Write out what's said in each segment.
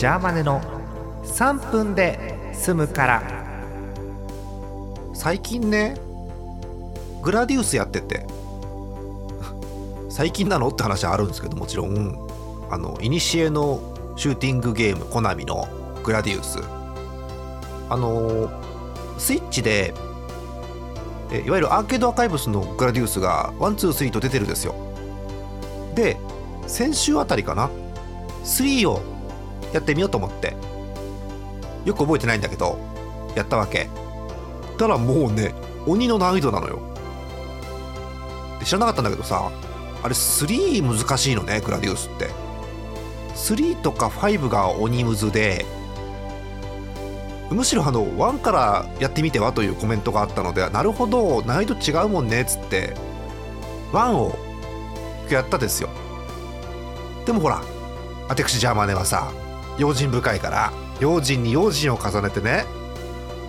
ジャーマネの3分で済むから。最近ねグラディウスやってて。最近なの？って話はあるんですけどもちろん。あのイニシエのシューティングゲームコナミのグラディウス。あのスイッチでえいわゆるアーケードアーカイブスのグラディウスが123と出てるんですよ。で先週あたりかな？3をやってみようと思って。よく覚えてないんだけどやったわけ。たらもうね鬼の難易度なのよ。で知らなかったんだけどさあれ3難しいのねグラディウスって。3とか5が鬼ムズでむしろあの1からやってみてはというコメントがあったのでなるほど難易度違うもんねっつって1をやったですよ。でもほら私ジャーマネはさ用心深いから用心に用心を重ねてね。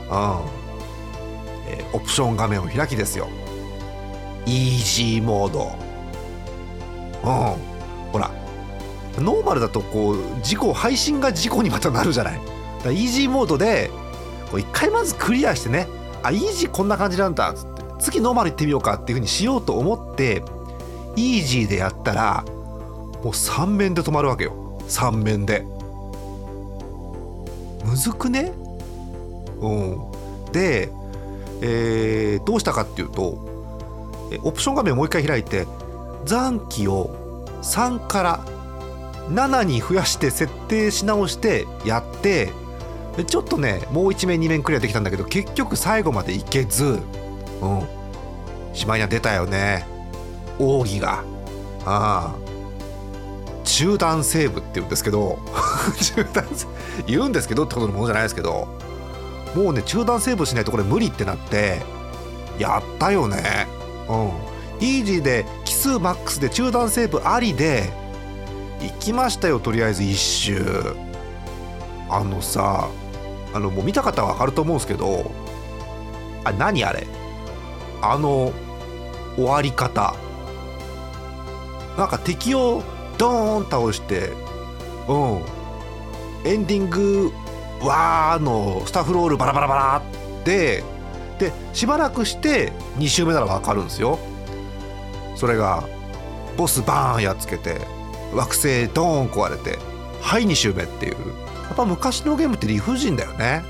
うん、えーオプション画面を開きですよ。イージーモード。うん。ほらノーマルだとこう事故配信が事故にまたなるじゃない。だからイージーモードでこう一回まずクリアしてね。あイージーこんな感じなんだつって。次ノーマル行ってみようかっていうふうにしようと思ってイージーでやったらもう3面で止まるわけよ。3面で。むずくね？うん。で、えーどうしたかっていうとオプション画面をもう一回開いて残機を3から7に増やして設定し直してやってちょっとねもう1面2面クリアできたんだけど結局最後までいけずうん。しまいには出たよね。奥義が。ああ。中断セーブって言うんですけど。中断 言うんですけどってことのものじゃないですけどもうね中断セーブしないとこれ無理ってなってやったよね。うん。イージーで奇数マックスで中断セーブありで行きましたよとりあえず一周。あのさあのもう見た方は分かると思うんですけどあ何あれ？あの終わり方。なんか敵をドーン倒してうん。エンディングわーのスタッフロールバラバラバラってでしばらくして2周目なら分かるんですよ。それがボスバーンやっつけて惑星ドーン壊れてはい2周目っていう。やっぱ昔のゲームって理不尽だよね。